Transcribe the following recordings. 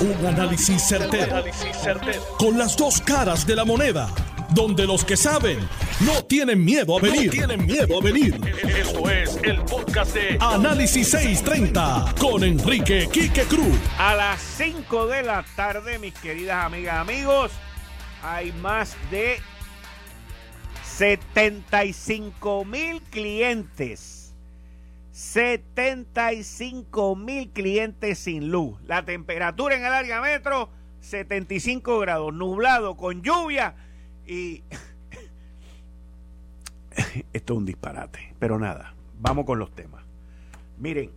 Un análisis certero, Con las dos caras de la moneda. Donde los que saben no tienen miedo a venir. tienen miedo a venir. Esto es el podcast de Análisis 630 con Enrique Quique Cruz. A las 5 de la tarde, mis queridas amigas, amigos, hay más de 75 mil clientes 75 mil clientes sin luz. La temperatura en el área metro, 75 grados, nublado, con lluvia y... Esto es un disparate, pero nada, vamos con los temas. Miren,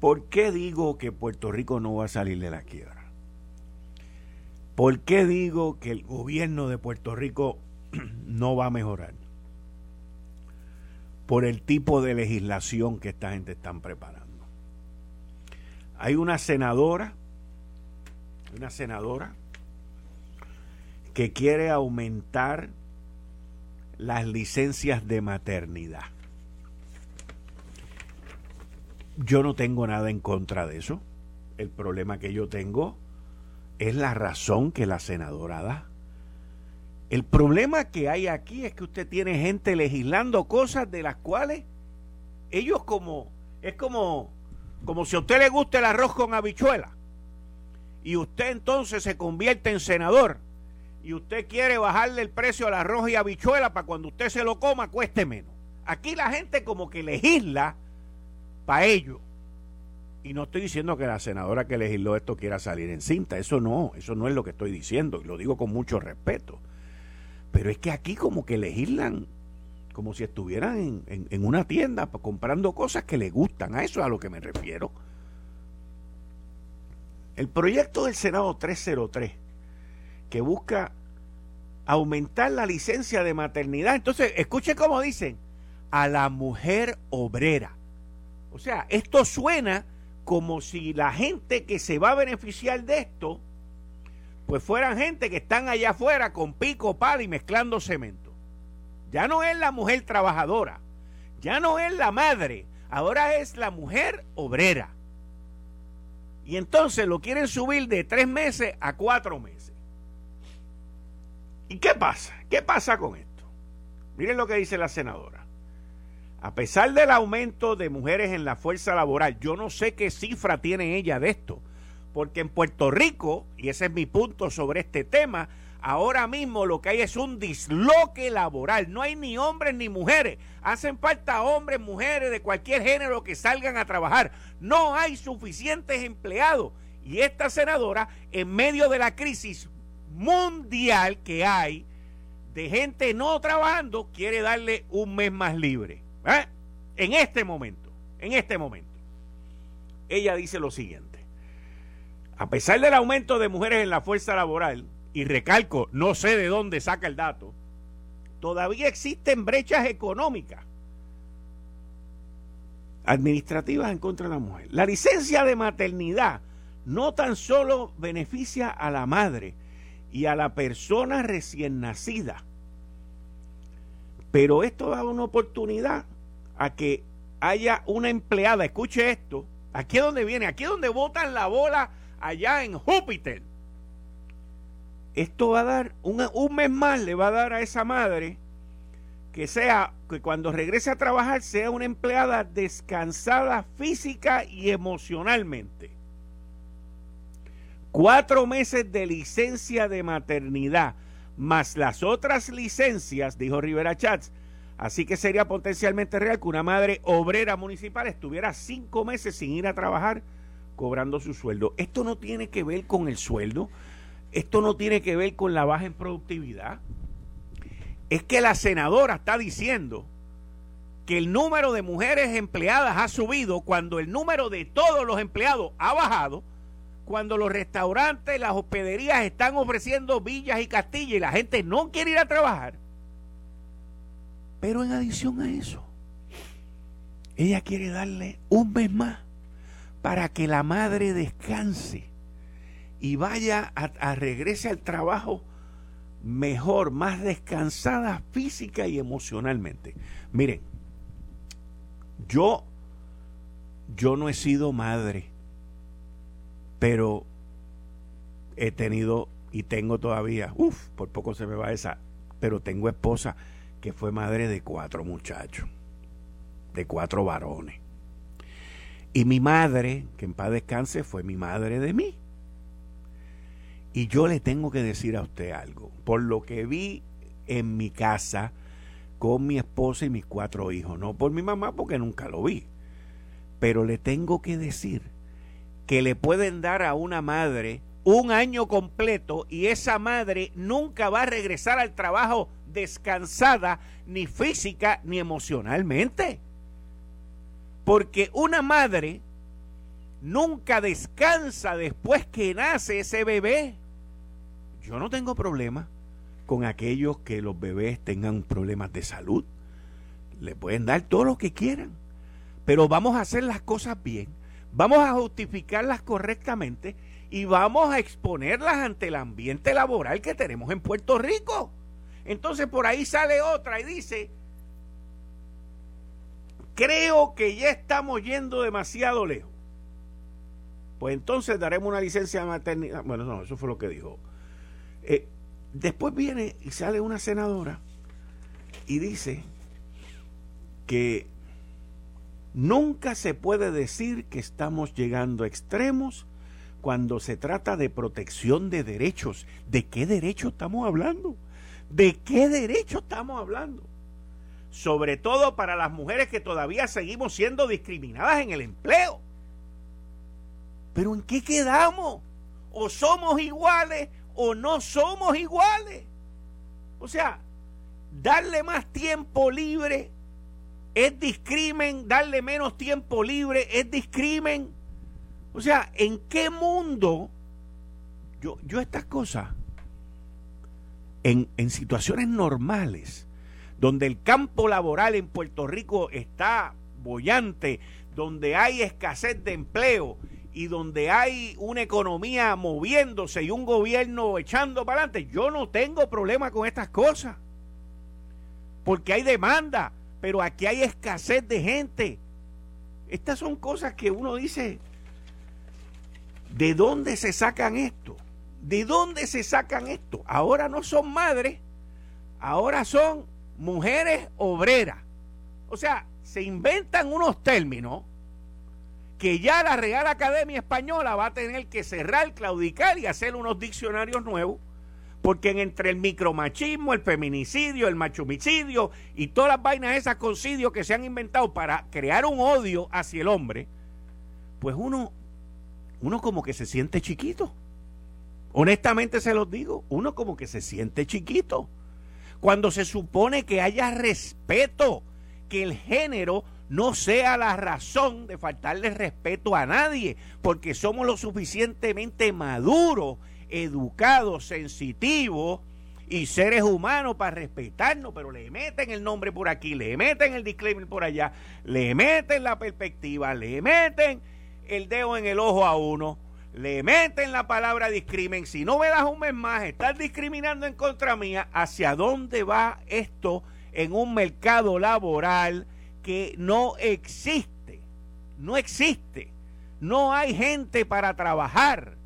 ¿por qué digo que Puerto Rico no va a salir de la quiebra? ¿Por qué digo que el gobierno de Puerto Rico no va a mejorar? Por el tipo de legislación que esta gente están preparando. Hay una senadora, una senadora que quiere aumentar las licencias de maternidad. Yo no tengo nada en contra de eso. El problema que yo tengo es la razón que la senadora da. El problema que hay aquí es que usted tiene gente legislando cosas de las cuales ellos como es como como si a usted le gusta el arroz con habichuela y usted entonces se convierte en senador y usted quiere bajarle el precio al arroz y habichuela para cuando usted se lo coma cueste menos. Aquí la gente como que legisla para ello. Y no estoy diciendo que la senadora que legisló esto quiera salir en cinta, eso no, eso no es lo que estoy diciendo y lo digo con mucho respeto. Pero es que aquí como que legislan como si estuvieran en, una tienda comprando cosas que les gustan. A eso es a lo que me refiero. El proyecto del Senado 303, que busca aumentar la licencia de maternidad. Entonces, escuche cómo dicen, a la mujer obrera. O sea, esto suena como si la gente que se va a beneficiar de esto pues fueran gente que están allá afuera con pico, pala y mezclando cemento. Ya no es la mujer trabajadora, ya no es la madre, ahora es la mujer obrera. Y entonces lo quieren subir de tres meses a cuatro meses. ¿Y qué pasa? ¿Qué pasa con esto? Miren lo que dice la senadora. A pesar del aumento de mujeres en la fuerza laboral, yo no sé qué cifra tiene ella de esto, porque en Puerto Rico, y ese es mi punto sobre este tema, ahora mismo lo que hay es un disloque laboral. No hay ni hombres ni mujeres. Hacen falta hombres, mujeres de cualquier género que salgan a trabajar. No hay suficientes empleados. Y esta senadora, en medio de la crisis mundial que hay de gente no trabajando, quiere darle un mes más libre. ¿eh? En este momento, en este momento. Ella dice lo siguiente. A pesar del aumento de mujeres en la fuerza laboral, y recalco, no sé de dónde saca el dato, todavía existen brechas económicas administrativas en contra de la mujer. La licencia de maternidad no tan solo beneficia a la madre y a la persona recién nacida, pero esto da una oportunidad a que haya una empleada, escuche esto, aquí es donde viene, aquí es donde botan la bola allá en Júpiter. Esto va a dar, un, mes más le va a dar a esa madre que sea, que cuando regrese a trabajar sea una empleada descansada física y emocionalmente. Cuatro meses de licencia de maternidad, más las otras licencias, dijo Rivera Chats. Así que sería potencialmente real que una madre obrera municipal estuviera cinco meses sin ir a trabajar cobrando su sueldo. Esto no tiene que ver con el sueldo, esto no tiene que ver con la baja en productividad. Es que la senadora está diciendo que el número de mujeres empleadas ha subido cuando el número de todos los empleados ha bajado, cuando los restaurantes, las hospederías están ofreciendo villas y castillas y la gente no quiere ir a trabajar. Pero en adición a eso, ella quiere darle un mes más para que la madre descanse y vaya a, regrese al trabajo mejor, más descansada física y emocionalmente. Miren, yo yo no he sido madre. Pero he tenido y tengo todavía, uff, por poco se me va esa, pero tengo esposa que fue madre de cuatro muchachos, de cuatro varones. Y mi madre, que en paz descanse, fue mi madre de mí. Y yo le tengo que decir a usted algo, por lo que vi en mi casa con mi esposa y mis cuatro hijos, no por mi mamá porque nunca lo vi, pero le tengo que decir que le pueden dar a una madre un año completo y esa madre nunca va a regresar al trabajo descansada ni física ni emocionalmente. Porque una madre nunca descansa después que nace ese bebé. Yo no tengo problema con aquellos que los bebés tengan problemas de salud. Le pueden dar todo lo que quieran. Pero vamos a hacer las cosas bien. Vamos a justificarlas correctamente y vamos a exponerlas ante el ambiente laboral que tenemos en Puerto Rico. Entonces por ahí sale otra y dice, creo que ya estamos yendo demasiado lejos. Pues entonces daremos una licencia de maternidad. Bueno, no, eso fue lo que dijo. Eh, después viene y sale una senadora y dice que nunca se puede decir que estamos llegando a extremos cuando se trata de protección de derechos. ¿De qué derecho estamos hablando? ¿De qué derecho estamos hablando? Sobre todo para las mujeres que todavía seguimos siendo discriminadas en el empleo. Pero ¿en qué quedamos? O somos iguales o no somos iguales. O sea, darle más tiempo libre es discrimen, darle menos tiempo libre es discrimen. O sea, ¿en qué mundo yo, yo estas cosas, en, en situaciones normales, donde el campo laboral en Puerto Rico está bollante, donde hay escasez de empleo y donde hay una economía moviéndose y un gobierno echando para adelante, yo no tengo problema con estas cosas. Porque hay demanda, pero aquí hay escasez de gente. Estas son cosas que uno dice, ¿de dónde se sacan esto? ¿De dónde se sacan esto? Ahora no son madres, ahora son mujeres obreras. O sea, se inventan unos términos que ya la Real Academia Española va a tener que cerrar, claudicar y hacer unos diccionarios nuevos, porque entre el micromachismo, el feminicidio, el machomicidio y todas las vainas esas con que se han inventado para crear un odio hacia el hombre, pues uno, uno como que se siente chiquito. Honestamente se los digo, uno como que se siente chiquito. Cuando se supone que haya respeto, que el género no sea la razón de faltarle respeto a nadie, porque somos lo suficientemente maduros, educados, sensitivos y seres humanos para respetarnos, pero le meten el nombre por aquí, le meten el disclaimer por allá, le meten la perspectiva, le meten el dedo en el ojo a uno, le meten la palabra discrimen. Si no me das un mes más, estás discriminando en contra mía. ¿Hacia dónde va esto en un mercado laboral? que no existe. No existe. No hay gente para trabajar.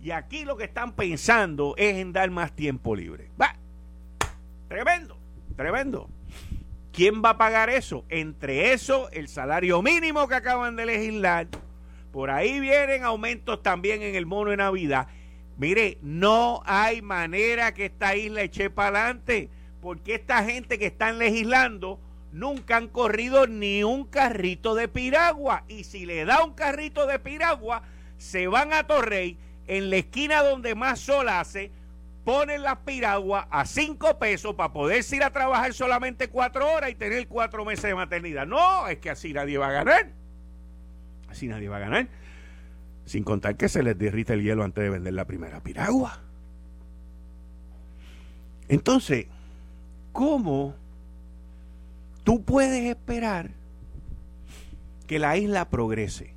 Y aquí lo que están pensando es en dar más tiempo libre. Va. Tremendo, tremendo. ¿Quién va a pagar eso? Entre eso, el salario mínimo que acaban de legislar. Por ahí vienen aumentos también en el mono de Navidad. Mire, no hay manera que esta isla eche para adelante. Porque esta gente que están legislando nunca han corrido ni un carrito de piragua. Y si le da un carrito de piragua, se van a Torrey, en la esquina donde más sol hace, ponen la piragua a cinco pesos para poder ir a trabajar solamente cuatro horas y tener cuatro meses de maternidad. No, es que así nadie va a ganar. Así nadie va a ganar. Sin contar que se les derrite el hielo antes de vender la primera piragua. Entonces, ¿cómo tú puedes esperar que la isla progrese.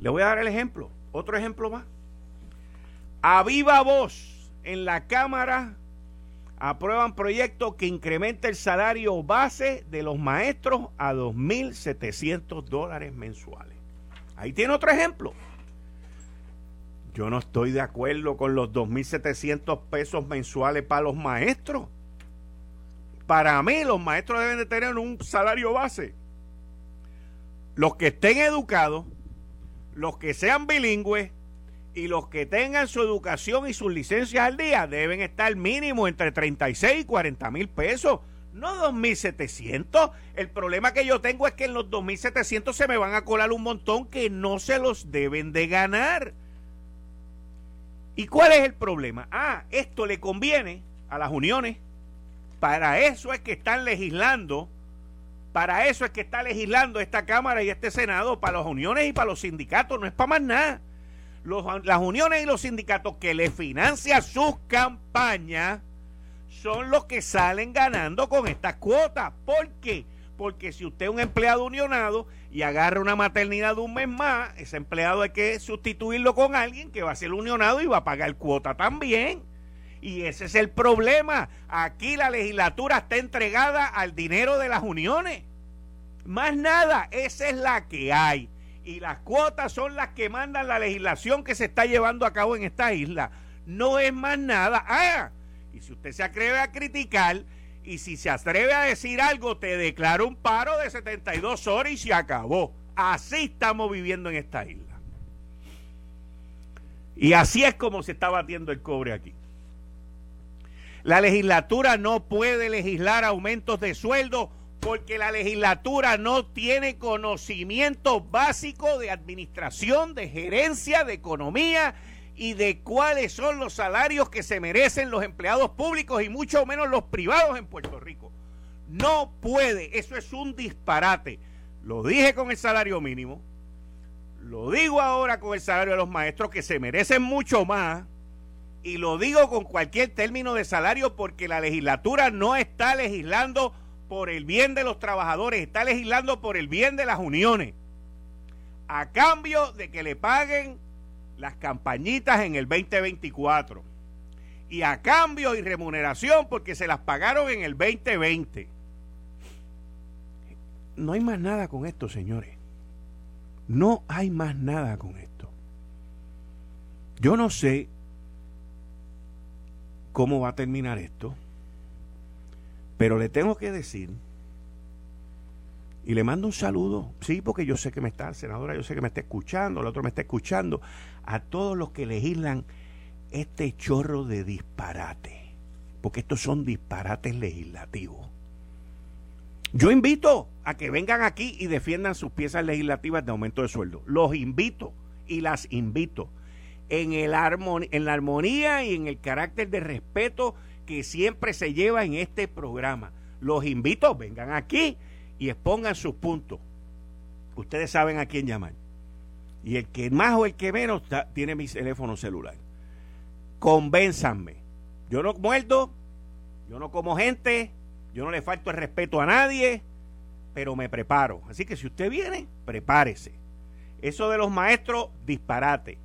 Le voy a dar el ejemplo, otro ejemplo más. A viva voz en la Cámara aprueban proyectos que incrementa el salario base de los maestros a 2.700 dólares mensuales. Ahí tiene otro ejemplo. Yo no estoy de acuerdo con los 2.700 pesos mensuales para los maestros. Para mí, los maestros deben de tener un salario base. Los que estén educados, los que sean bilingües y los que tengan su educación y sus licencias al día deben estar mínimo entre 36 y 40 mil pesos, no 2.700. El problema que yo tengo es que en los 2.700 se me van a colar un montón que no se los deben de ganar. ¿Y cuál es el problema? Ah, esto le conviene a las uniones para eso es que están legislando, para eso es que está legislando esta Cámara y este Senado, para las uniones y para los sindicatos, no es para más nada. Las uniones y los sindicatos que le financian sus campañas son los que salen ganando con estas cuotas. ¿Por qué? Porque si usted es un empleado unionado y agarra una maternidad de un mes más, ese empleado hay que sustituirlo con alguien que va a ser unionado y va a pagar cuota también. Y ese es el problema. Aquí la legislatura está entregada al dinero de las uniones. Más nada, esa es la que hay. Y las cuotas son las que mandan la legislación que se está llevando a cabo en esta isla. No es más nada. Ah, y si usted se atreve a criticar y si se atreve a decir algo, te declaro un paro de 72 horas y se acabó. Así estamos viviendo en esta isla. Y así es como se está batiendo el cobre aquí. La legislatura no puede legislar aumentos de sueldo porque la legislatura no tiene conocimiento básico de administración, de gerencia, de economía y de cuáles son los salarios que se merecen los empleados públicos y mucho menos los privados en Puerto Rico. No puede, eso es un disparate. Lo dije con el salario mínimo, lo digo ahora con el salario de los maestros que se merecen mucho más y lo digo con cualquier término de salario porque la legislatura no está legislando por el bien de los trabajadores, está legislando por el bien de las uniones. A cambio de que le paguen las campañitas en el 2024. Y a cambio y remuneración porque se las pagaron en el 2020. No hay más nada con esto, señores. No hay más nada con esto. Yo no sé cómo va a terminar esto. Pero le tengo que decir, y le mando un saludo, sí, porque yo sé que me está, senadora, yo sé que me está escuchando, el otro me está escuchando, a todos los que legislan este chorro de disparate, porque estos son disparates legislativos. Yo invito a que vengan aquí y defiendan sus piezas legislativas de aumento de sueldo. Los invito y las invito en, el en la armonía y en el carácter de respeto que siempre se lleva en este programa. Los invito, vengan aquí y expongan sus puntos. Ustedes saben a quién llamar. Y el que más o el que menos tiene mi teléfono celular. Convénzanme. Yo no muerdo, yo no como gente, yo no le falto el respeto a nadie, pero me preparo. Así que si usted viene, prepárese. Eso de los maestros, disparate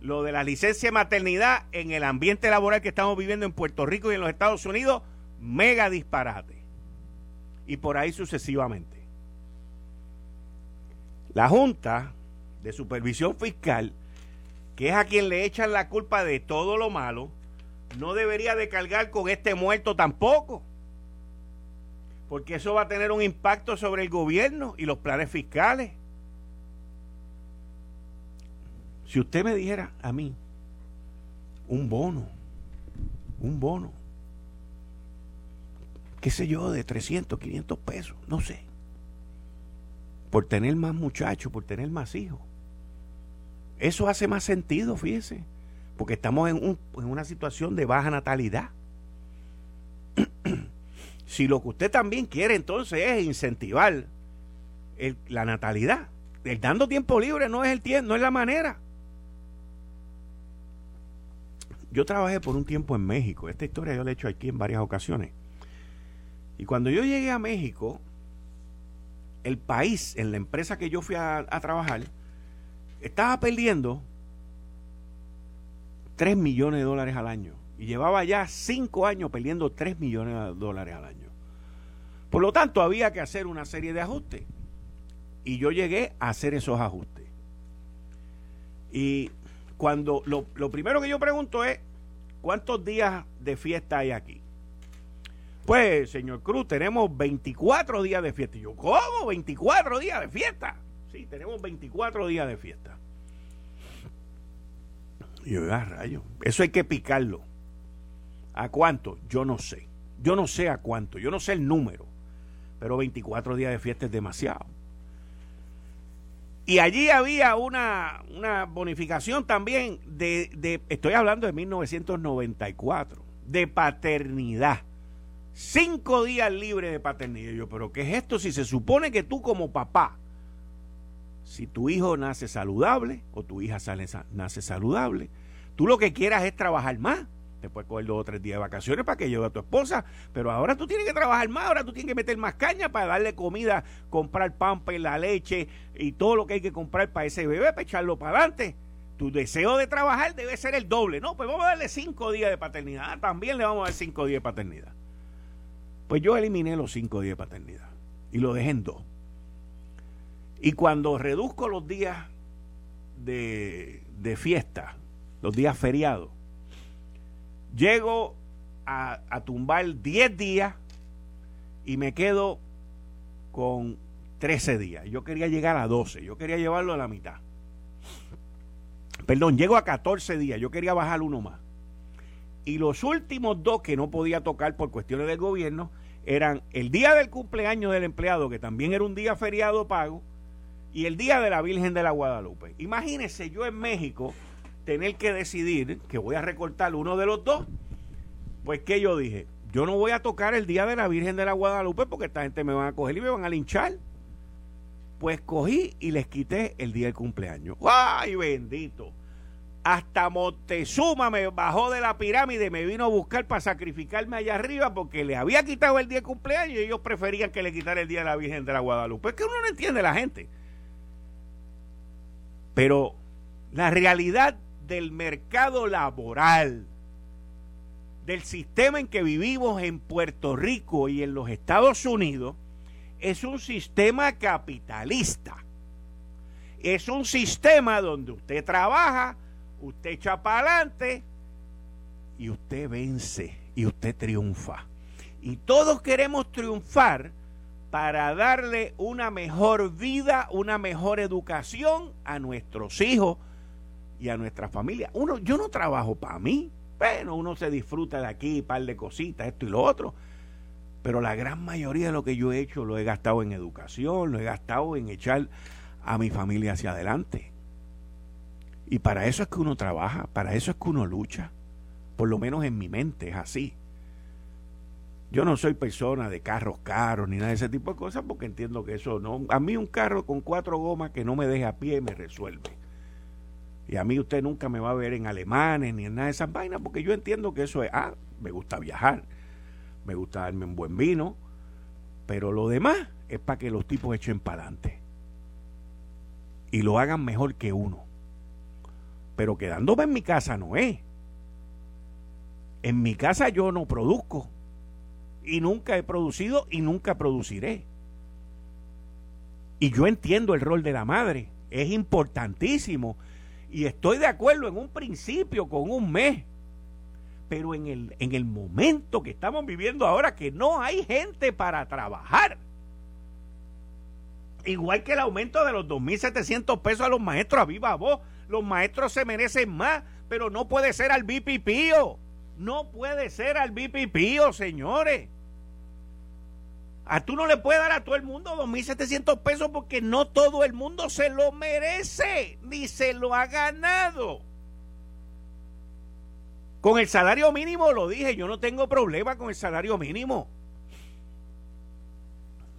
lo de la licencia de maternidad en el ambiente laboral que estamos viviendo en Puerto Rico y en los Estados Unidos, mega disparate. Y por ahí sucesivamente. La Junta de Supervisión Fiscal, que es a quien le echan la culpa de todo lo malo, no debería de cargar con este muerto tampoco. Porque eso va a tener un impacto sobre el gobierno y los planes fiscales. Si usted me dijera a mí un bono, un bono, qué sé yo, de 300, 500 pesos, no sé, por tener más muchachos, por tener más hijos, eso hace más sentido, fíjese, porque estamos en, una situación de baja natalidad. si lo que usted también quiere entonces es incentivar la natalidad, el dando tiempo libre no es el tiempo, no es la manera. Yo trabajé por un tiempo en México. Esta historia yo la he hecho aquí en varias ocasiones. Y cuando yo llegué a México, el país, en la empresa que yo fui a, trabajar, estaba perdiendo 3 millones de dólares al año. Y llevaba ya 5 años perdiendo 3 millones de dólares al año. Por lo tanto, había que hacer una serie de ajustes. Y yo llegué a hacer esos ajustes. Y cuando lo, lo primero que yo pregunto es, ¿cuántos días de fiesta hay aquí? Pues, señor Cruz, tenemos 24 días de fiesta. Y yo, ¿cómo? 24 días de fiesta. Sí, tenemos 24 días de fiesta. Y yo, ah, rayo. Eso hay que picarlo. ¿A cuánto? Yo no sé. Yo no sé a cuánto. Yo no sé el número. Pero 24 días de fiesta es demasiado. Y allí había una, una bonificación también de, de, estoy hablando de 1994, de paternidad. Cinco días libres de paternidad. Yo, pero ¿qué es esto? Si se supone que tú como papá, si tu hijo nace saludable o tu hija sale, nace saludable, tú lo que quieras es trabajar más. Te puedes coger dos o tres días de vacaciones para que lleve a tu esposa, pero ahora tú tienes que trabajar más, ahora tú tienes que meter más caña para darle comida, comprar pampa y la leche y todo lo que hay que comprar para ese bebé, para echarlo para adelante. Tu deseo de trabajar debe ser el doble. No, pues vamos a darle cinco días de paternidad. Ah, también le vamos a dar cinco días de paternidad. Pues yo eliminé los cinco días de paternidad y lo dejé en dos. Y cuando reduzco los días de, fiesta, los días feriados, llego a, tumbar 10 días y me quedo con 13 días. Yo quería llegar a 12, yo quería llevarlo a la mitad. Perdón, llego a 14 días, yo quería bajar uno más. Y los últimos dos que no podía tocar por cuestiones del gobierno eran el día del cumpleaños del empleado, que también era un día feriado pago, y el día de la Virgen de la Guadalupe. Imagínese yo en México tener que decidir que voy a recortar uno de los dos. Pues que yo dije, yo no voy a tocar el día de la Virgen de la Guadalupe porque esta gente me van a coger y me van a linchar. Pues cogí y les quité el día del cumpleaños. ¡Ay, bendito! hasta Montezuma me bajó de la pirámide, me vino a buscar para sacrificarme allá arriba porque le había quitado el día de cumpleaños y ellos preferían que le quitara el día de la Virgen de la Guadalupe. Es que uno no entiende la gente. Pero la realidad del mercado laboral, del sistema en que vivimos en Puerto Rico y en los Estados Unidos, es un sistema capitalista. Es un sistema donde usted trabaja, usted echa para adelante y usted vence y usted triunfa. Y todos queremos triunfar para darle una mejor vida, una mejor educación a nuestros hijos y a nuestra familia. Uno, yo no trabajo para mí, bueno, uno se disfruta de aquí, par de cositas, esto y lo otro. Pero la gran mayoría de lo que yo he hecho lo he gastado en educación, lo he gastado en echar a mi familia hacia adelante. Y para eso es que uno trabaja, para eso es que uno lucha. Por lo menos en mi mente es así. Yo no soy persona de carros caros ni nada de ese tipo de cosas porque entiendo que eso no. A mí un carro con cuatro gomas que no me deje a pie me resuelve. Y a mí usted nunca me va a ver en alemanes ni en nada de esas vainas porque yo entiendo que eso es. Ah, me gusta viajar, me gusta darme un buen vino, pero lo demás es para que los tipos echen para adelante y lo hagan mejor que uno. Pero quedándome en mi casa no es. En mi casa yo no produzco. Y nunca he producido y nunca produciré. Y yo entiendo el rol de la madre. Es importantísimo. Y estoy de acuerdo en un principio con un mes. Pero en el, en el momento que estamos viviendo ahora, que no hay gente para trabajar. Igual que el aumento de los 2.700 pesos a los maestros a viva voz los maestros se merecen más, pero no puede ser al BPPío. No puede ser al BPPío, señores. A tú no le puedes dar a todo el mundo 2.700 pesos porque no todo el mundo se lo merece, ni se lo ha ganado. Con el salario mínimo, lo dije, yo no tengo problema con el salario mínimo.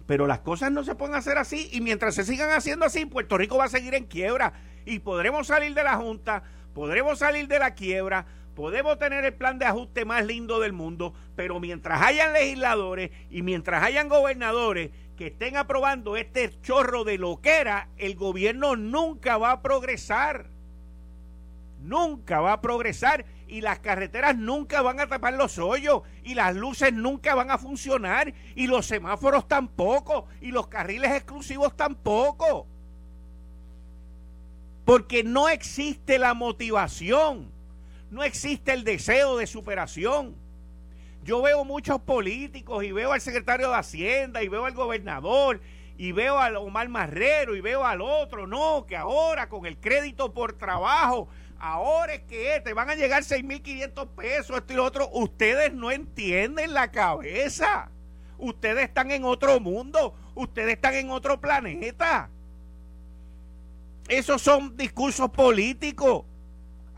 Pero las cosas no se pueden hacer así y mientras se sigan haciendo así, Puerto Rico va a seguir en quiebra y podremos salir de la Junta, podremos salir de la quiebra, podemos tener el plan de ajuste más lindo del mundo, pero mientras hayan legisladores y mientras hayan gobernadores que estén aprobando este chorro de loquera, el gobierno nunca va a progresar. Nunca va a progresar y las carreteras nunca van a tapar los hoyos y las luces nunca van a funcionar y los semáforos tampoco y los carriles exclusivos tampoco. Porque no existe la motivación, no existe el deseo de superación. Yo veo muchos políticos y veo al secretario de Hacienda y veo al gobernador y veo al Omar Marrero y veo al otro, no, que ahora con el crédito por trabajo, ahora es que te van a llegar 6.500 pesos, esto y lo otro. Ustedes no entienden la cabeza. Ustedes están en otro mundo, ustedes están en otro planeta. Esos son discursos políticos.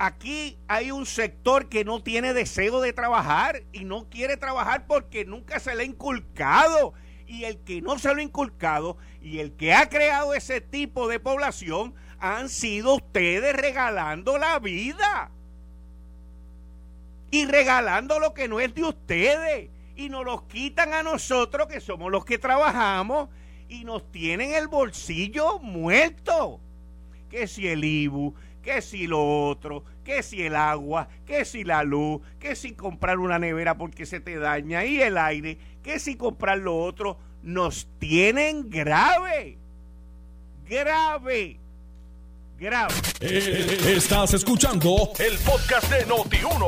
Aquí hay un sector que no tiene deseo de trabajar y no quiere trabajar porque nunca se le ha inculcado. Y el que no se lo ha inculcado y el que ha creado ese tipo de población han sido ustedes regalando la vida. Y regalando lo que no es de ustedes. Y nos los quitan a nosotros que somos los que trabajamos y nos tienen el bolsillo muerto. Que si el IBU, que si lo otro, que si el agua, que si la luz, que si comprar una nevera porque se te daña y el aire, que si comprar lo otro, nos tienen grave, grave, grave. Eh, estás escuchando el podcast de Noti1.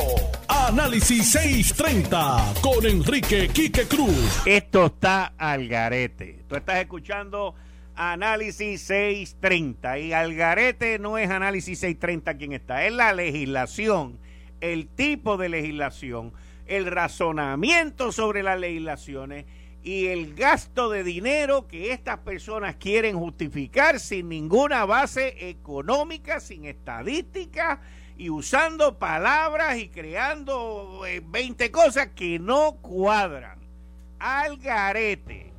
Análisis 630 con Enrique Quique Cruz. Esto está al garete. Tú estás escuchando Análisis 630. Y Algarete no es Análisis 630 quien está, es la legislación, el tipo de legislación, el razonamiento sobre las legislaciones y el gasto de dinero que estas personas quieren justificar sin ninguna base económica, sin estadística y usando palabras y creando 20 eh, cosas que no cuadran. Algarete.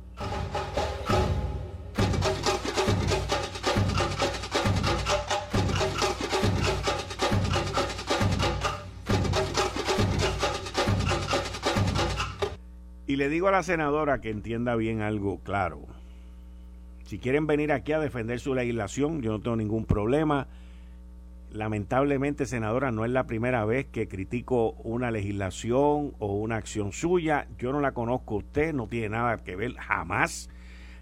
Le digo a la senadora que entienda bien algo claro. Si quieren venir aquí a defender su legislación, yo no tengo ningún problema. Lamentablemente, senadora, no es la primera vez que critico una legislación o una acción suya. Yo no la conozco usted, no tiene nada que ver jamás,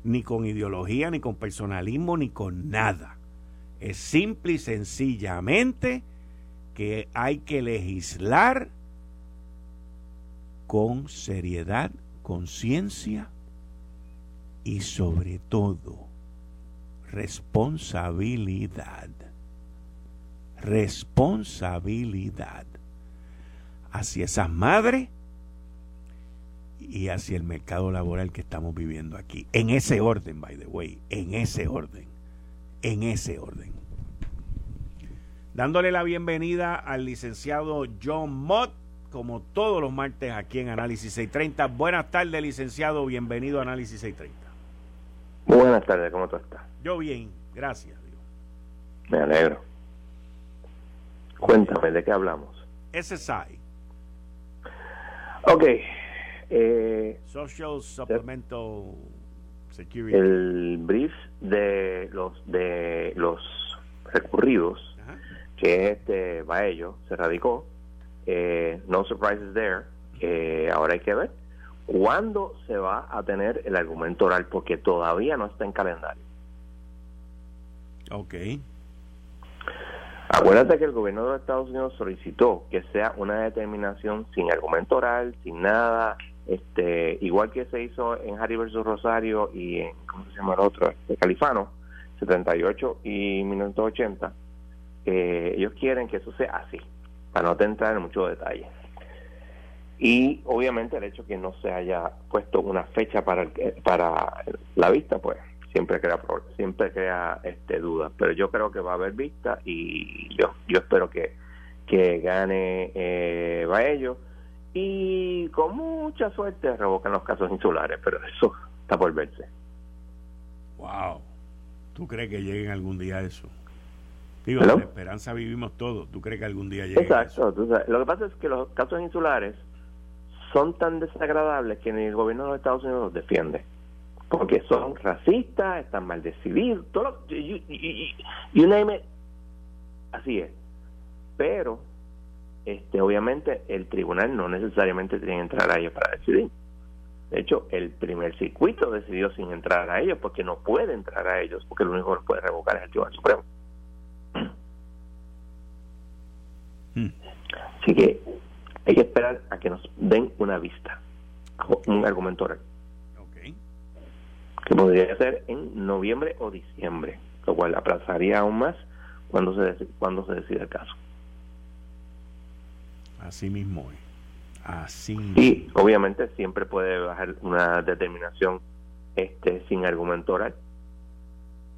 ni con ideología, ni con personalismo, ni con nada. Es simple y sencillamente que hay que legislar con seriedad, conciencia y sobre todo responsabilidad. Responsabilidad hacia esas madres y hacia el mercado laboral que estamos viviendo aquí. En ese orden, by the way, en ese orden, en ese orden. Dándole la bienvenida al licenciado John Mott como todos los martes aquí en Análisis 630. Buenas tardes, licenciado. Bienvenido a Análisis 630. Buenas tardes, ¿cómo tú estás? Yo bien, gracias. Me alegro. Cuéntame, ¿de qué hablamos? SSI. Ok. Eh, Social Supplemental Security. El brief de los de los recurridos, que es este Baello, se radicó eh, no surprises there. ahora hay que ver cuándo se va a tener el argumento oral, porque todavía no está en calendario. Ok. Acuérdate que el gobierno de los Estados Unidos solicitó que sea una determinación sin argumento oral, sin nada, este, igual que se hizo en Harry versus Rosario y en, ¿cómo se llama el otro? Este, Califano, 78 y 1980. Eh, ellos quieren que eso sea así para no entrar en mucho detalle. Y obviamente el hecho que no se haya puesto una fecha para para la vista, pues siempre crea siempre crea este dudas, pero yo creo que va a haber vista y yo yo espero que que gane eh, ello y con mucha suerte revocan los casos insulares, pero eso está por verse. Wow. ¿Tú crees que lleguen algún día eso? Digo, la esperanza vivimos todos. ¿Tú crees que algún día llegue? Exacto. Lo que pasa es que los casos insulares son tan desagradables que ni el gobierno de los Estados Unidos los defiende. Porque son racistas, están mal decididos, todo y, y, y, así es. Pero, este, obviamente, el tribunal no necesariamente tiene que entrar a ellos para decidir. De hecho, el primer circuito decidió sin entrar a ellos porque no puede entrar a ellos, porque lo único que puede revocar es el Tribunal Supremo. Hmm. Así que hay que esperar a que nos den una vista, un argumento oral. Que podría ser en noviembre o diciembre, lo cual aplazaría aún más cuando se, cuando se decida el caso. Así mismo es. Así. Y obviamente siempre puede bajar una determinación este sin argumento oral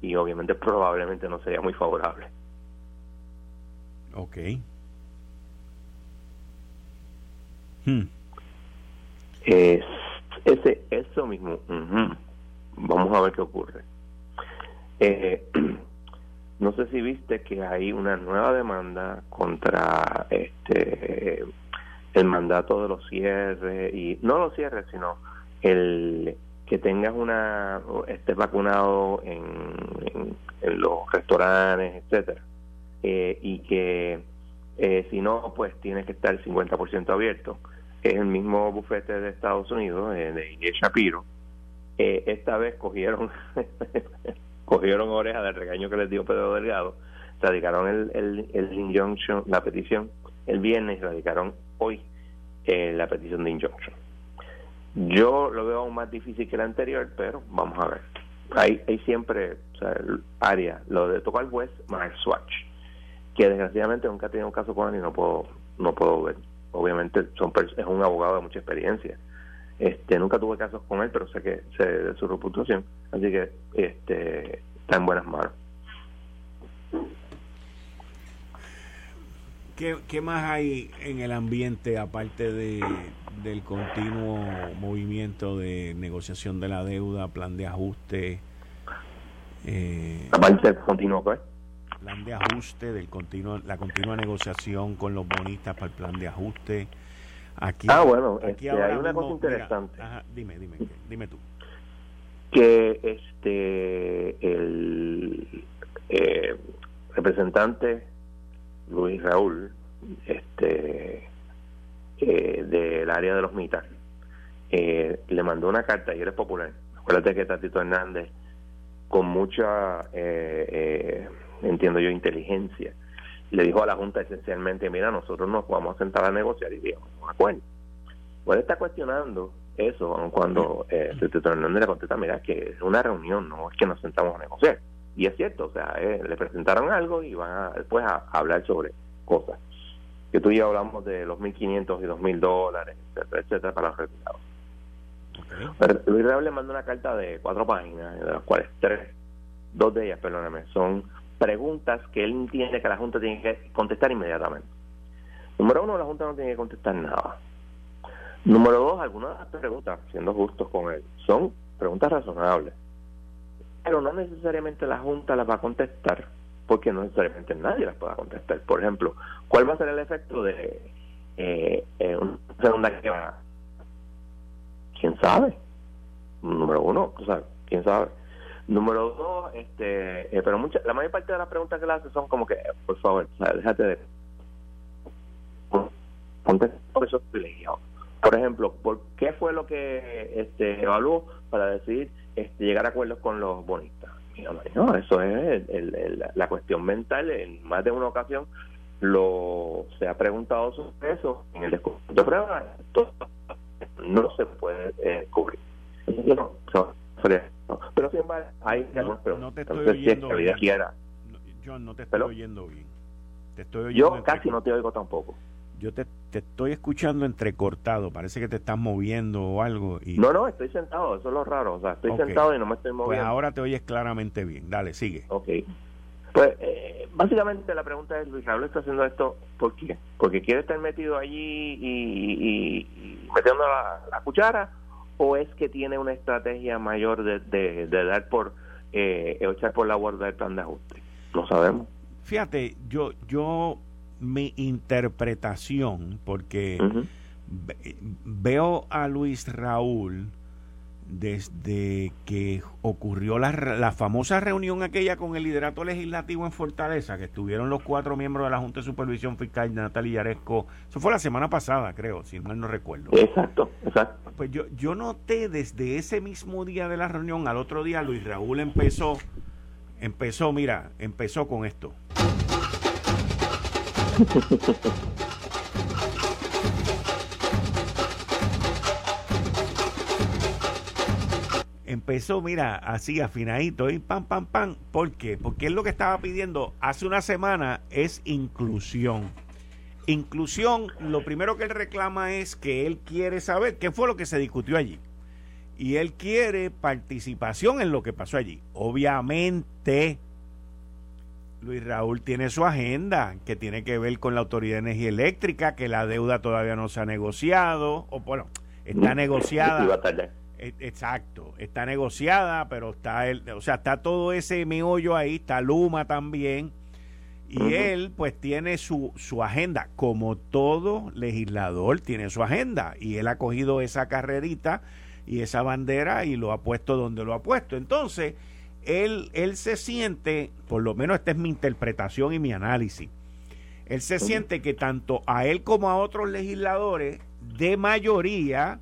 y obviamente probablemente no sería muy favorable. Ok. Hmm. Es, ese, eso mismo. Vamos a ver qué ocurre. Eh, no sé si viste que hay una nueva demanda contra este el mandato de los cierres y no los cierres sino el que tengas una estés vacunado en, en, los restaurantes etcétera eh, y que eh, si no pues tienes que estar el 50% abierto es el mismo bufete de Estados Unidos, eh, de Inés Shapiro, eh, esta vez cogieron cogieron oreja del regaño que les dio Pedro Delgado, radicaron el, el, el injunction, la petición el viernes radicaron hoy eh, la petición de injunction. Yo lo veo aún más difícil que el anterior, pero vamos a ver. Hay, hay siempre o área, lo de tocar juez Mark Swatch, que desgraciadamente nunca ha tenido un caso con él y no puedo, no puedo ver obviamente son, es un abogado de mucha experiencia. Este, nunca tuve casos con él, pero sé que sé de su reputación, así que este, está en buenas manos. ¿Qué, ¿Qué, más hay en el ambiente aparte de, del continuo movimiento de negociación de la deuda, plan de ajuste? Eh, aparte del continuo, pues plan de ajuste, del continuo, la continua negociación con los bonistas para el plan de ajuste. Aquí, ah, bueno, aquí este, hay una cosa interesante. dime, dime, dime tú. Que este el eh, representante Luis Raúl, este eh, del área de los mitas, eh, le mandó una carta y eres popular. Acuérdate que Tatito Hernández, con mucha eh, entiendo yo, inteligencia. Le dijo a la Junta esencialmente, mira, nosotros nos vamos a sentar a negociar y digamos, un acuerdo. Pues está cuestionando eso, cuando eh, Hernández le contesta, mira, que es una reunión, no es que nos sentamos a negociar. Y es cierto, o sea, eh, le presentaron algo y van a, después a, hablar sobre cosas. Que tú y yo hablamos de los 1.500 y 2.000 dólares, etcétera, etcétera, para los retirados. Luis Real le manda una carta de cuatro páginas, de las cuales tres, dos de ellas, perdóname, son preguntas que él entiende que la Junta tiene que contestar inmediatamente. Número uno, la Junta no tiene que contestar nada. Número dos, algunas de las preguntas, siendo justos con él, son preguntas razonables. Pero no necesariamente la Junta las va a contestar, porque no necesariamente nadie las pueda contestar. Por ejemplo, ¿cuál va a ser el efecto de eh, eh una segunda guerra? ¿Quién sabe? Número uno, o sea, ¿quién sabe? Número dos, este, eh, pero mucha, la mayor parte de las preguntas que le hace son como que, por favor, déjate de... Ponte eso privilegiado. Por ejemplo, ¿por qué fue lo que este, evaluó para decidir este, llegar a acuerdos con los bonistas? no, eso es el, la cuestión mental. En más de una ocasión lo se ha preguntado sobre eso en el discurso de no se puede eh, cubrir. No, pero sin embargo, hay no, te estoy oyendo bien. John, no te estoy oyendo bien. Te estoy oyendo Yo casi no te oigo tampoco. Yo te, te, estoy escuchando entrecortado. Parece que te estás moviendo o algo. Y... No, no, estoy sentado. Eso es lo raro. O sea, estoy sentado y no me estoy pues moviendo. Pues ahora te oyes claramente bien. Dale, sigue. Ok. Pues eh, básicamente la pregunta es, Luis Raúl está haciendo esto, ¿por qué? Porque quiere estar metido allí y, metiendo la, la cuchara o es que tiene una estrategia mayor de, de, dar por eh, echar por la borda el plan de ajuste no sabemos. Fíjate yo yo mi interpretación porque veo a Luis Raúl desde que ocurrió la, la, famosa reunión aquella con el liderato legislativo en Fortaleza, que estuvieron los cuatro miembros de la Junta de Supervisión Fiscal, Natalia Yaresco, eso fue la semana pasada, creo, si mal no recuerdo. Exacto, exacto. Pues yo, yo noté desde ese mismo día de la reunión, al otro día, Luis Raúl empezó, empezó, mira, empezó con esto. empezó, mira, así afinadito y pam, pam, pam. ¿Por qué? Porque él lo que estaba pidiendo hace una semana es inclusión. Inclusión, lo primero que él reclama es que él quiere saber qué fue lo que se discutió allí. Y él quiere participación en lo que pasó allí. Obviamente, Luis Raúl tiene su agenda que tiene que ver con la Autoridad de Energía Eléctrica, que la deuda todavía no se ha negociado, o bueno, está negociada. E, exacto, está negociada, pero está el, o sea, está todo ese meollo ahí, está Luma también. Y él pues tiene su, su agenda, como todo legislador tiene su agenda. Y él ha cogido esa carrerita y esa bandera y lo ha puesto donde lo ha puesto. Entonces, él, él se siente, por lo menos esta es mi interpretación y mi análisis, él se siente que tanto a él como a otros legisladores de mayoría,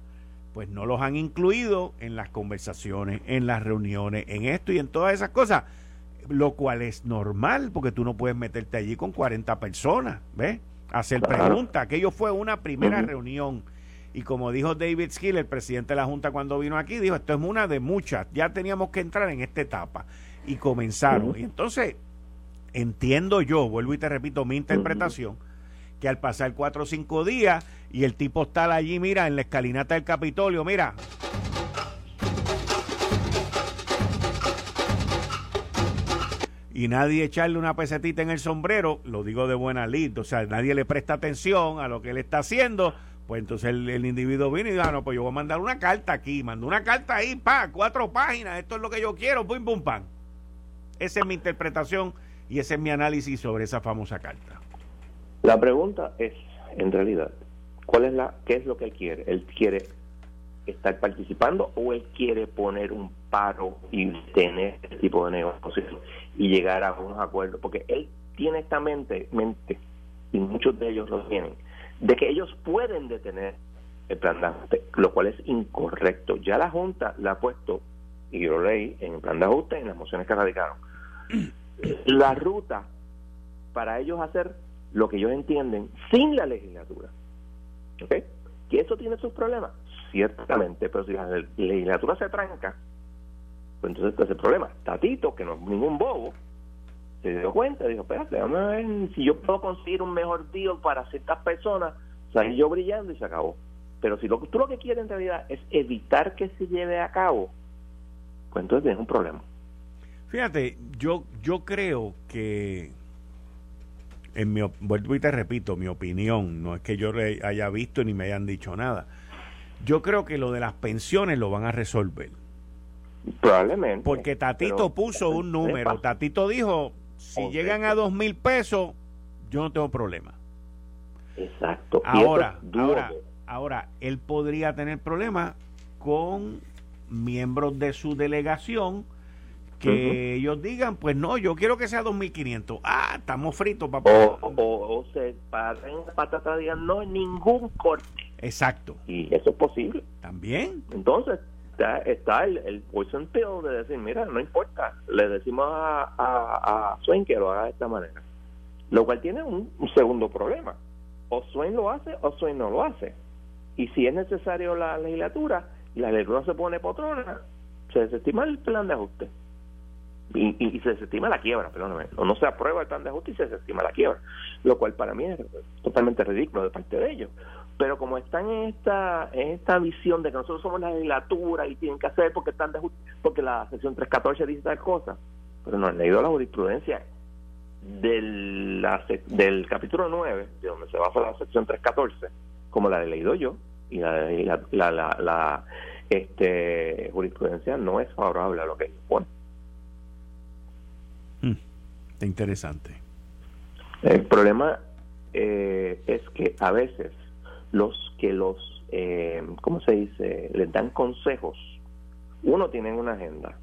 pues no los han incluido en las conversaciones, en las reuniones, en esto y en todas esas cosas, lo cual es normal, porque tú no puedes meterte allí con 40 personas, ¿ves? Hacer preguntas. Aquello fue una primera reunión. Y como dijo David Skill, el presidente de la Junta cuando vino aquí, dijo, esto es una de muchas, ya teníamos que entrar en esta etapa. Y comenzaron. Y entonces, entiendo yo, vuelvo y te repito mi interpretación, que al pasar cuatro o cinco días y el tipo está allí, mira, en la escalinata del Capitolio, mira. Y nadie echarle una pesetita en el sombrero, lo digo de buena lid, o sea, nadie le presta atención a lo que él está haciendo, pues entonces el, individuo viene y dice, ah, no, pues yo voy a mandar una carta aquí, mando una carta ahí, pa, cuatro páginas, esto es lo que yo quiero, pum, pum, pam. Esa es mi interpretación y ese es mi análisis sobre esa famosa carta. La pregunta es, en realidad, ¿cuál es la, qué es lo que él quiere? ¿Él quiere estar participando o él quiere poner un paro y tener este tipo de negociación y llegar a unos acuerdos? Porque él tiene esta mente, mente y muchos de ellos lo tienen, de que ellos pueden detener el plan de ajuste, lo cual es incorrecto. Ya la Junta la ha puesto, y yo lo leí, en el plan de ajuste, en las mociones que radicaron. La ruta para ellos hacer lo que ellos entienden sin la legislatura. ¿Ok? ¿Que eso tiene sus problemas? Ciertamente, pero si la legislatura se tranca, pues entonces ese problema. Tatito, que no es ningún bobo, se dio cuenta, dijo, espérate, vamos a ver si yo puedo conseguir un mejor deal para ciertas personas, salí yo brillando y se acabó. Pero si lo, tú lo que quieres en realidad es evitar que se lleve a cabo, pues entonces tienes un problema. Fíjate, yo, yo creo que en mi, vuelvo y te repito, mi opinión, no es que yo haya visto ni me hayan dicho nada. Yo creo que lo de las pensiones lo van a resolver. Probablemente. Porque Tatito puso un número. Tatito dijo, si llegan a dos mil pesos, yo no tengo problema. Exacto. Ahora, ahora, ahora, él podría tener problemas con miembros de su delegación que ellos digan, pues no, yo quiero que sea 2.500. Ah, estamos fritos, papá. O, o, se paren patata digan, no, ningún corte. Exacto. Y eso es posible. También. Entonces, está, está el, el poison pill de decir, mira, no importa, le decimos a, a, a Swain que lo haga de esta manera. Lo cual tiene un, segundo problema. O Swain lo hace o Swain no lo hace. Y si es necesario la legislatura la legislatura se pone potrona, se desestima el plan de ajuste y, se desestima la quiebra, perdóname, o no se aprueba el plan de justicia y se desestima la quiebra, lo cual para mí es totalmente ridículo de parte de ellos. Pero como están en esta, en esta visión de que nosotros somos la legislatura y tienen que hacer porque están de porque la sección 314 dice tal cosa, pero no han leído la jurisprudencia del, la, del capítulo 9, de donde se basa la sección 314, como la he leído yo, y la, la, la, la, este, jurisprudencia no es favorable a lo que pone. Interesante. El problema eh, es que a veces los que los, eh, ¿cómo se dice?, les dan consejos, uno, tienen una agenda,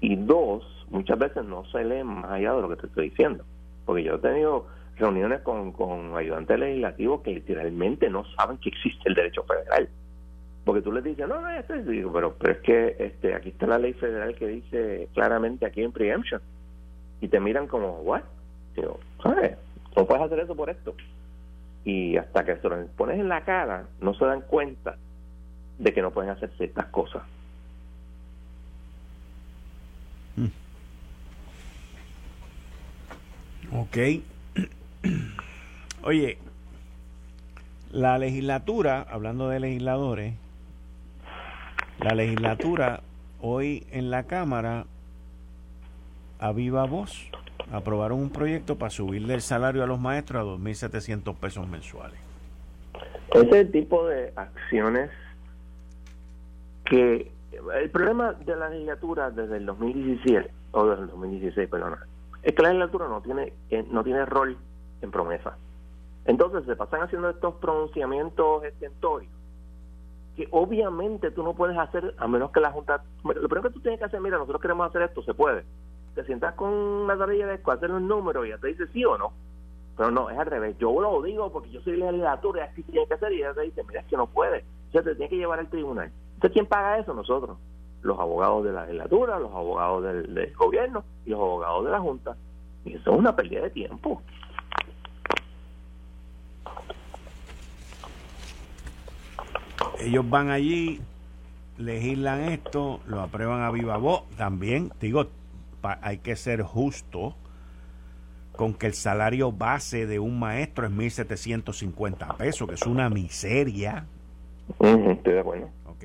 y dos, muchas veces no se leen más allá de lo que te estoy diciendo. Porque yo he tenido reuniones con, con ayudantes legislativos que literalmente no saben que existe el derecho federal. Porque tú les dices, no, no, esto es, digo, pero, pero es que este, aquí está la ley federal que dice claramente aquí en preemption y te miran como, ¿what? ¿sabes? No puedes hacer eso por esto. Y hasta que se lo pones en la cara, no se dan cuenta de que no pueden hacer ciertas cosas. Mm. Ok. Oye, la legislatura, hablando de legisladores, la legislatura hoy en la Cámara a viva voz, aprobaron un proyecto para subirle el salario a los maestros a 2.700 pesos mensuales. Ese tipo de acciones que el problema de la legislatura desde el 2017 o desde el 2016, perdona, es que la legislatura no tiene eh, no tiene rol en promesa. Entonces se pasan haciendo estos pronunciamientos extentorios que obviamente tú no puedes hacer a menos que la Junta... Lo primero que tú tienes que hacer, mira, nosotros queremos hacer esto, se puede. Te sientas con una tablilla de hacer un número y ya te dice sí o no. Pero no, es al revés. Yo lo digo porque yo soy la legislatura y así tiene que hacer y ella te dice, mira, es que no puede. O te tiene que llevar al tribunal. Entonces, ¿quién paga eso? Nosotros. Los abogados de la legislatura, los abogados del, del gobierno y los abogados de la Junta. Y eso es una pérdida de tiempo. ellos van allí, legislan esto, lo aprueban a viva voz. También, digo, hay que ser justo con que el salario base de un maestro es 1.750 pesos, que es una miseria. estoy de acuerdo. ¿Ok?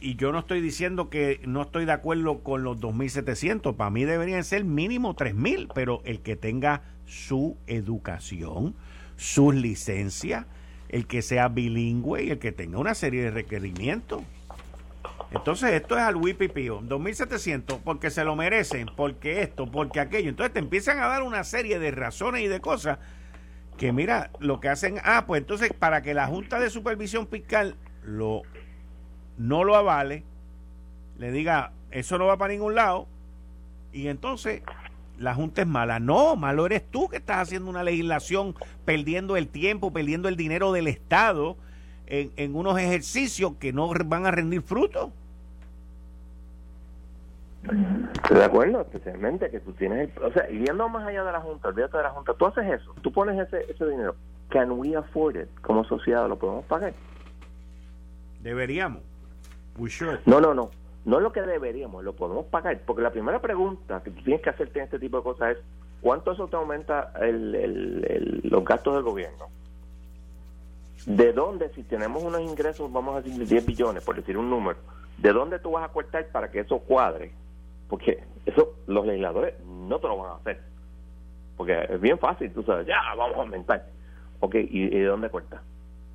Y yo no estoy diciendo que no estoy de acuerdo con los 2.700, para mí deberían ser mínimo 3.000, pero el que tenga su educación, sus licencias, el que sea bilingüe y el que tenga una serie de requerimientos. Entonces esto es al wipipío, 2.700 porque se lo merecen, porque esto, porque aquello. Entonces te empiezan a dar una serie de razones y de cosas que mira, lo que hacen, ah, pues entonces para que la Junta de Supervisión Fiscal lo, no lo avale, le diga, eso no va para ningún lado, y entonces la Junta es mala. No, malo eres tú que estás haciendo una legislación perdiendo el tiempo, perdiendo el dinero del Estado en, en unos ejercicios que no van a rendir fruto. Estoy de acuerdo, especialmente que tú tienes, o sea, y viendo más allá de la Junta, olvídate de la Junta, tú haces eso, tú pones ese, ese dinero, can we afford it? Como sociedad, ¿lo podemos pagar? Deberíamos. We should. No, no, no no es lo que deberíamos, lo podemos pagar. Porque la primera pregunta que tú tienes que hacerte en este tipo de cosas es, ¿cuánto eso te aumenta el, los gastos del gobierno? ¿De dónde, si tenemos unos ingresos, vamos a decir 10 billones, por decir un número, ¿de dónde tú vas a cortar para que eso cuadre? Porque eso los legisladores no te lo van a hacer. Porque es bien fácil, tú sabes, ya, vamos a aumentar. Ok, ¿y, y de dónde corta?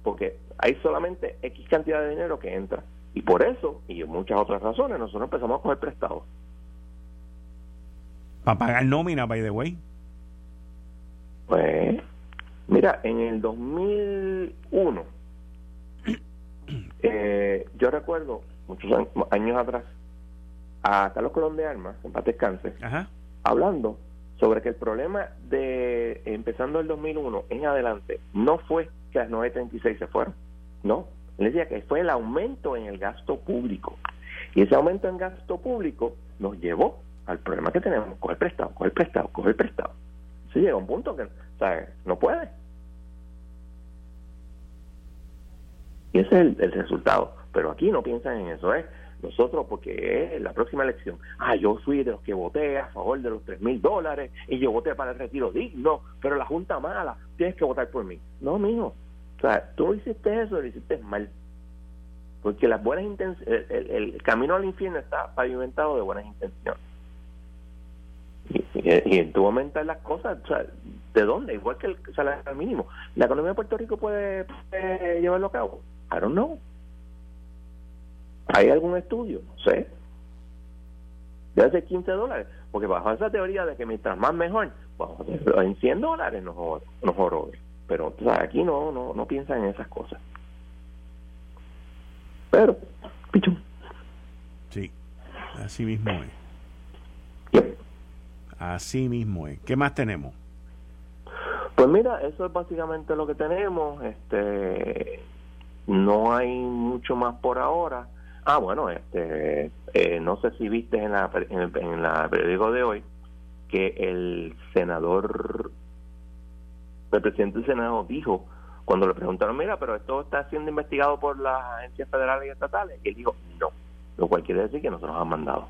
Porque hay solamente X cantidad de dinero que entra. Y por eso, y muchas otras razones, nosotros empezamos a coger prestados. Para pagar nómina, by the way. Pues, mira, en el 2001, eh, yo recuerdo, muchos años, atrás, a Carlos Colón de Armas, en paz descanse, hablando sobre que el problema de empezando el 2001 en adelante no fue que las 936 se fueron, no, él decía que fue el aumento en el gasto público. Y ese aumento en gasto público nos llevó al problema que tenemos, coger prestado, coger prestado, coger prestado. Se llega a un punto que ¿sabes? no puede. Y ese es el, resultado. Pero aquí no piensan en eso, ¿eh? Nosotros, porque es la próxima elección, ah, yo fui de los que voté a favor de los tres mil dólares y yo voté para el retiro digno, pero la Junta mala, tienes que votar por mí. No, mijo, o sea, tú hiciste eso, lo hiciste mal. Porque las buenas intenciones, el, camino al infierno está pavimentado de buenas intenciones. Y, y, y tú aumentas las cosas, o sea, ¿de dónde? Igual que el salario mínimo. ¿La economía de Puerto Rico puede, llevarlo a cabo? I don't know. ¿Hay algún estudio? No sé. Debe ser 15 dólares. Porque bajo esa teoría de que mientras más mejor, en 100 dólares nos, nos pero aquí no, no, no piensan en esas cosas. Pero, pichón. Sí, así mismo es. Así mismo es. ¿Qué más tenemos? Pues mira, eso es básicamente lo que tenemos. Este, no hay mucho más por ahora. Ah, bueno, este, eh, no sé si viste en la en el, en la periódico de hoy que el senador el presidente del Senado dijo, cuando le preguntaron, mira, pero esto está siendo investigado por las agencias federales y estatales, y él dijo, no, lo cual quiere decir que no se nos han mandado.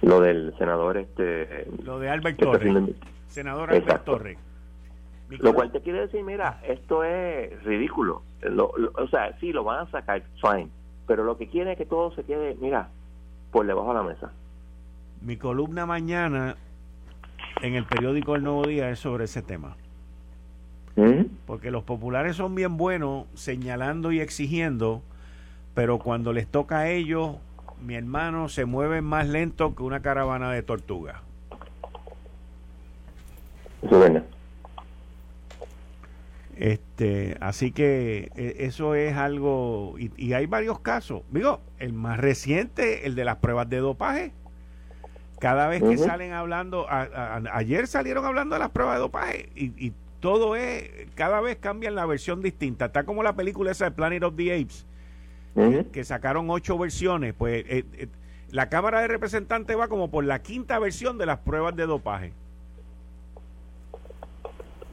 Lo del senador este... Lo de Albert Torres. Senador Albert Torres. Lo cual te quiere decir, mira, esto es ridículo. o sea, sí, lo van a sacar, fine. Pero lo que quiere es que todo se quede, mira, por debajo de la mesa. Mi columna mañana en el periódico El Nuevo Día es sobre ese tema. ¿Mm? Porque los populares son bien buenos señalando y exigiendo, pero cuando les toca a ellos, mi hermano, se mueven más lento que una caravana de tortugas. Eso es este, así que e, eso es algo, y, hay varios casos. Digo, el más reciente, el de las pruebas de dopaje. Cada vez que salen hablando, ayer salieron hablando de las pruebas de dopaje y, todo es, cada vez cambian la versión distinta. Está como la película esa de Planet of the Apes, que sacaron ocho versiones. Pues eh, eh, la Cámara de Representantes va como por la quinta versión de las pruebas de dopaje.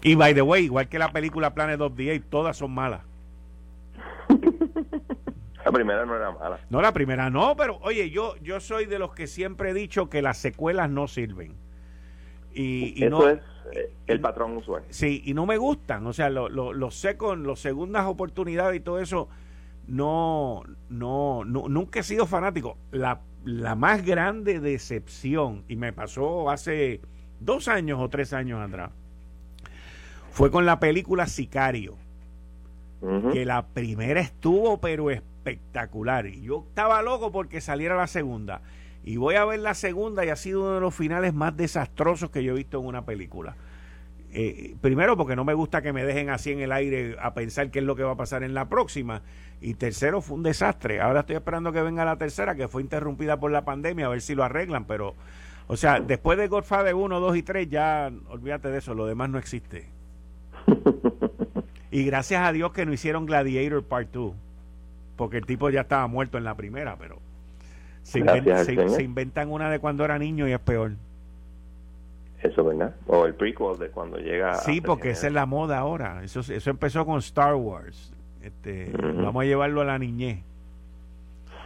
Y by the way, igual que la película Planet of the Apes, todas son malas. La primera no era mala. No, la primera no, pero oye, yo, yo soy de los que siempre he dicho que las secuelas no sirven. Y, Eso es eh, el patrón usual. Sí, y no me gustan. O sea, los lo, lo con las segundas oportunidades y todo eso, no, no, no, nunca he sido fanático. La, la más grande decepción, y me pasó hace dos años o tres años atrás, fue con la película Sicario. Que la primera estuvo, pero espectacular. Y yo estaba loco porque saliera la segunda. Y voy a ver la segunda y ha sido uno de los finales más desastrosos que yo he visto en una película. Eh, primero porque no me gusta que me dejen así en el aire a pensar qué es lo que va a pasar en la próxima. Y tercero fue un desastre. Ahora estoy esperando que venga la tercera, que fue interrumpida por la pandemia, a ver si lo arreglan. Pero, o sea, después de Godfather 1, 2 y 3, ya olvídate de eso, lo demás no existe. y gracias a Dios que no hicieron Gladiator Part 2, porque el tipo ya estaba muerto en la primera, pero se, inventan una de cuando era niño y es peor. Eso, ¿verdad? O el prequel de cuando llega. Sí, porque esa es la moda ahora. Eso, eso empezó con Star Wars. Este, Vamos a llevarlo a la niñez.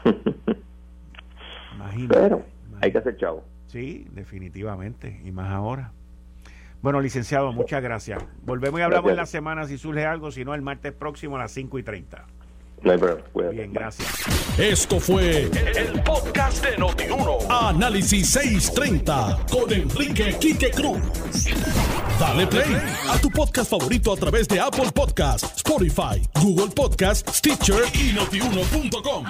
Imagínate. Pero hay que hacer chavo. Sí, definitivamente. Y más ahora. Bueno, licenciado, muchas gracias. Volvemos y hablamos en la semana si surge algo, si no, el martes próximo a las 5 y 30. No hay problema. Bien, gracias. Esto fue el, podcast de Notiuno. Análisis 630 con Enrique Quique Cruz. Dale play a tu podcast favorito a través de Apple Podcasts, Spotify, Google Podcasts, Stitcher y notiuno.com.